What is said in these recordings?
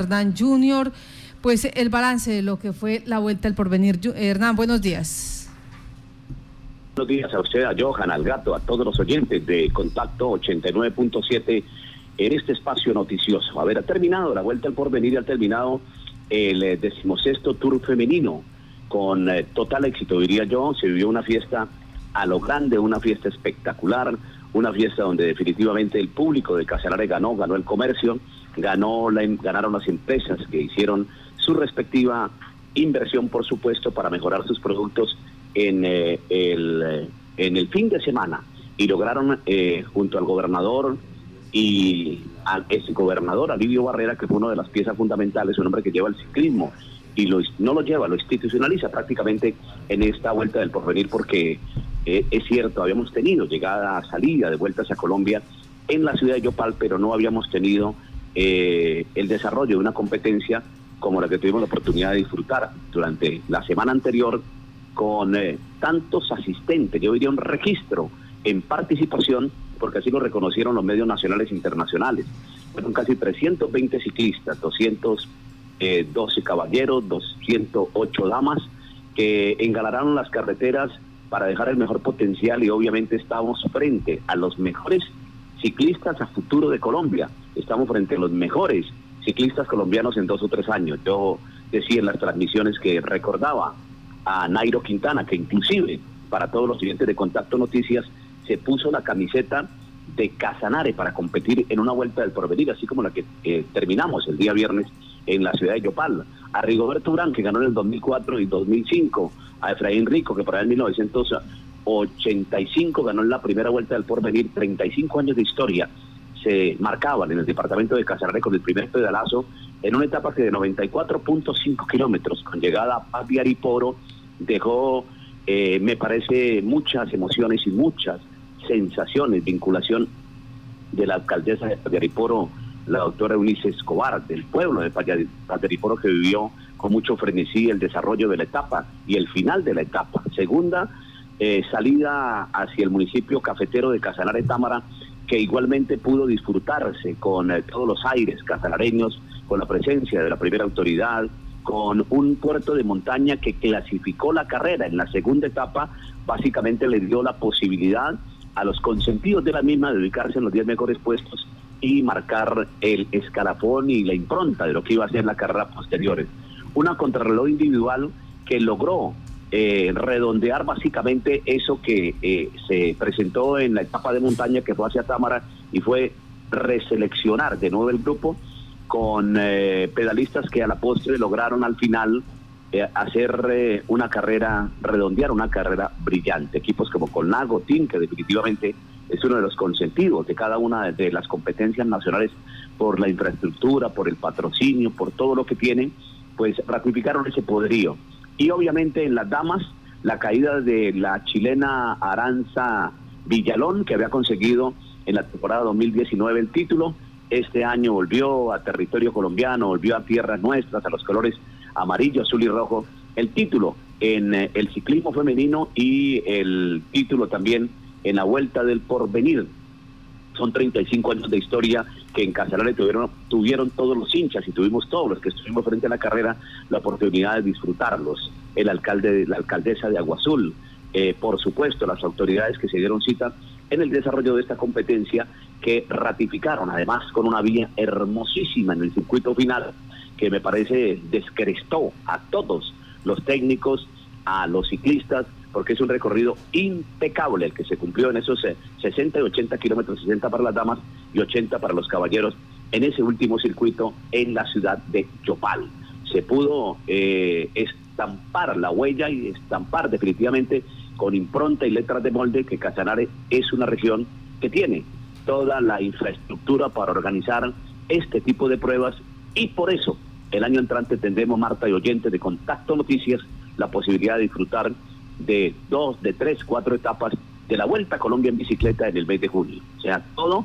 Hernán Junior, pues el balance de lo que fue la vuelta al porvenir. Hernán, buenos días. Buenos días a usted, a Johan, al gato, a todos los oyentes de Contacto 89.7 en este espacio noticioso. A ver, ha terminado la vuelta al porvenir y ha terminado el eh, decimosexto Tour femenino con eh, total éxito, diría yo. Se vivió una fiesta a lo grande, una fiesta espectacular, una fiesta donde definitivamente el público de Casanare ganó, ganó el comercio ganó la, ganaron las empresas que hicieron su respectiva inversión, por supuesto, para mejorar sus productos en, eh, el, eh, en el fin de semana. Y lograron eh, junto al gobernador y al ex gobernador Alivio Barrera, que fue una de las piezas fundamentales, un hombre que lleva el ciclismo y lo, no lo lleva, lo institucionaliza prácticamente en esta vuelta del porvenir, porque es cierto, habíamos tenido llegada, salida de vueltas a Colombia en la ciudad de Yopal, pero no habíamos tenido eh, el desarrollo de una competencia como la que tuvimos la oportunidad de disfrutar durante la semana anterior con eh, tantos asistentes, yo diría un registro en participación, porque así lo reconocieron los medios nacionales e internacionales. Fueron casi 320 ciclistas, 212 eh, caballeros, 208 damas, que engalararon las carreteras para dejar el mejor potencial y obviamente estamos frente a los mejores ciclistas a futuro de Colombia. Estamos frente a los mejores ciclistas colombianos en dos o tres años. Yo decía en las transmisiones que recordaba a Nairo Quintana, que inclusive para todos los siguientes de Contacto Noticias se puso la camiseta de Casanare para competir en una vuelta del porvenir, así como la que eh, terminamos el día viernes en la ciudad de Yopal. A Rigoberto Urán, que ganó en el 2004 y 2005. A Efraín Rico, que para el 1900 85 ganó en la primera vuelta del porvenir, 35 años de historia se marcaban en el departamento de Casarre con el primer pedalazo en una etapa que de 94.5 kilómetros con llegada a Paz dejó, eh, me parece, muchas emociones y muchas sensaciones, vinculación de la alcaldesa de Paz de Ariporo, la doctora Eunice Escobar, del pueblo de Paz de Ariporo que vivió con mucho frenesí el desarrollo de la etapa y el final de la etapa. Segunda, eh, salida hacia el municipio cafetero de Casanare Támara, que igualmente pudo disfrutarse con eh, todos los aires casanareños, con la presencia de la primera autoridad, con un puerto de montaña que clasificó la carrera en la segunda etapa, básicamente le dio la posibilidad a los consentidos de la misma de ubicarse en los 10 mejores puestos y marcar el escalafón y la impronta de lo que iba a ser la carrera posteriores. Una contrarreloj individual que logró eh, redondear básicamente eso que eh, se presentó en la etapa de montaña que fue hacia Támara y fue reseleccionar de nuevo el grupo con eh, pedalistas que a la postre lograron al final hacer una carrera, redondear una carrera brillante. Equipos como Colnago, Team, que definitivamente es uno de los consentidos de cada una de las competencias nacionales por la infraestructura, por el patrocinio, por todo lo que tienen, pues ratificaron ese poderío y obviamente en las damas, la caída de la chilena Aranza Villalón, que había conseguido en la temporada 2019 el título. Este año volvió a territorio colombiano, volvió a tierras nuestras, a los colores amarillo, azul y rojo, el título en eh, el ciclismo femenino y el título también en la vuelta del porvenir son 35 años de historia que en Casanare tuvieron, tuvieron todos los hinchas y tuvimos todos los que estuvimos frente a la carrera la oportunidad de disfrutarlos. El alcalde, la alcaldesa de Agua Azul, eh, por supuesto, las autoridades que se dieron cita en el desarrollo de esta competencia que ratificaron además con una vía hermosísima en el circuito final que me parece descrestó a todos los técnicos, a los ciclistas, porque es un recorrido impecable el que se cumplió en esos 60 eh, y 80 kilómetros, 60 para las damas y 80 para los caballeros, en ese último circuito en la ciudad de Chopal. Se pudo eh, estampar la huella y estampar definitivamente con impronta y letras de molde que Casanare es una región que tiene toda la infraestructura para organizar este tipo de pruebas y por eso el año entrante tendremos, Marta y oyentes de Contacto Noticias, la posibilidad de disfrutar de dos, de tres, cuatro etapas de la Vuelta a Colombia en bicicleta en el mes de junio. O sea, todo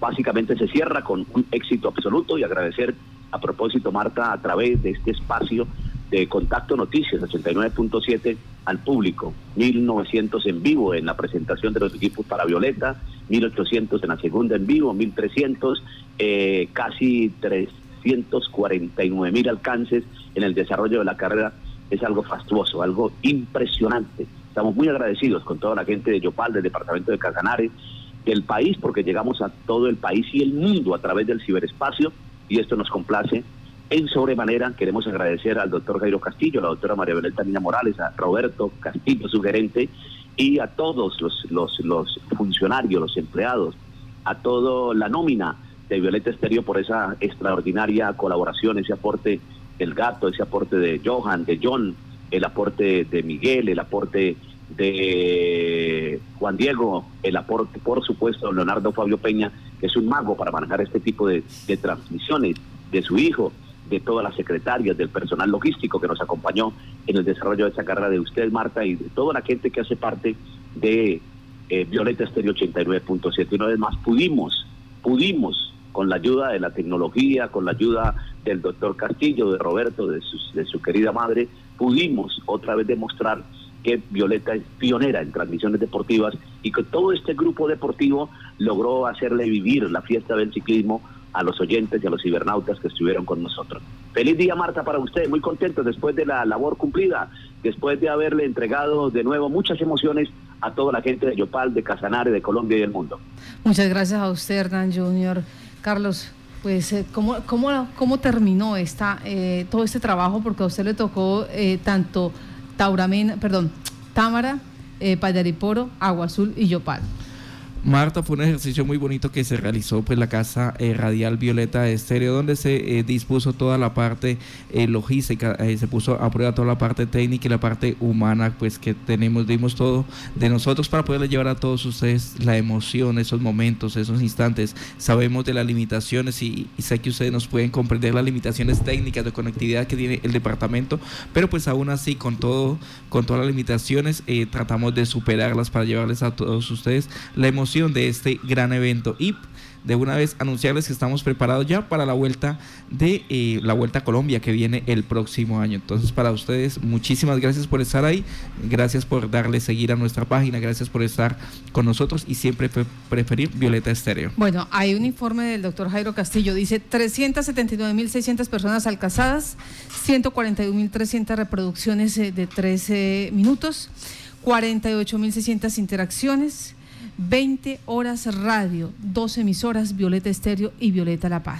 básicamente se cierra con un éxito absoluto y agradecer a propósito, Marta, a través de este espacio de Contacto Noticias 89.7 al público. 1900 en vivo en la presentación de los equipos para Violeta, 1800 en la segunda en vivo, 1300, eh, casi tres 349 mil alcances en el desarrollo de la carrera es algo fastuoso, algo impresionante. Estamos muy agradecidos con toda la gente de Yopal, del departamento de Casanare, del país, porque llegamos a todo el país y el mundo a través del ciberespacio y esto nos complace. En sobremanera queremos agradecer al doctor Jairo Castillo, a la doctora María Belén Mina Morales, a Roberto Castillo, su gerente, y a todos los, los funcionarios, los empleados, a toda la nómina de Violeta Estéreo por esa extraordinaria colaboración, ese aporte del gato, ese aporte de Johan, de John, el aporte de Miguel, el aporte de Juan Diego, el aporte, por supuesto, Leonardo Fabio Peña, que es un mago para manejar este tipo de, transmisiones, de su hijo, de todas las secretarias, del personal logístico que nos acompañó en el desarrollo de esa carrera de usted, Marta, y de toda la gente que hace parte de eh, Violeta Estéreo 89.7. Y una vez más pudimos, pudimos, con la ayuda de la tecnología, con la ayuda del doctor Castillo, de Roberto, de su, querida madre, pudimos otra vez demostrar que Violeta es pionera en transmisiones deportivas y que todo este grupo deportivo logró hacerle vivir la fiesta del ciclismo a los oyentes y a los cibernautas que estuvieron con nosotros. Feliz día, Marta, para usted. Muy contento después de la labor cumplida, después de haberle entregado de nuevo muchas emociones a toda la gente de Yopal, de Casanare, de Colombia y del mundo. Muchas gracias a usted, Hernán Junior. Carlos, pues, eh, ¿cómo, cómo, cómo terminó esta, eh, todo este trabajo? Porque a usted le tocó eh, tanto Tauramena, perdón, Támara, eh, Payariporo, Agua Azul y Yopal. Marta, fue un ejercicio muy bonito que se realizó pues la casa eh, radial Violeta de Estéreo, donde se eh, dispuso toda la parte eh, logística, eh, se puso a prueba toda la parte técnica y la parte humana, pues que tenemos, dimos todo de nosotros para poderle llevar a todos ustedes la emoción, esos momentos, esos instantes. Sabemos de las limitaciones y, y sé que ustedes nos pueden comprender las limitaciones técnicas de conectividad que tiene el departamento, pero pues aún así con todo, con todas las limitaciones, eh, tratamos de superarlas para llevarles a todos ustedes la emoción de este gran evento y de una vez anunciarles que estamos preparados ya para la vuelta de eh, la vuelta a Colombia que viene el próximo año. Entonces para ustedes muchísimas gracias por estar ahí, gracias por darle seguir a nuestra página, gracias por estar con nosotros y siempre preferir Violeta Estéreo. Bueno, hay un informe del doctor Jairo Castillo, dice 379.600 personas alcanzadas, 141.300 reproducciones eh, de 13 minutos, 48.600 interacciones. 20 horas radio, dos emisoras, Violeta Estéreo y Violeta La Paz.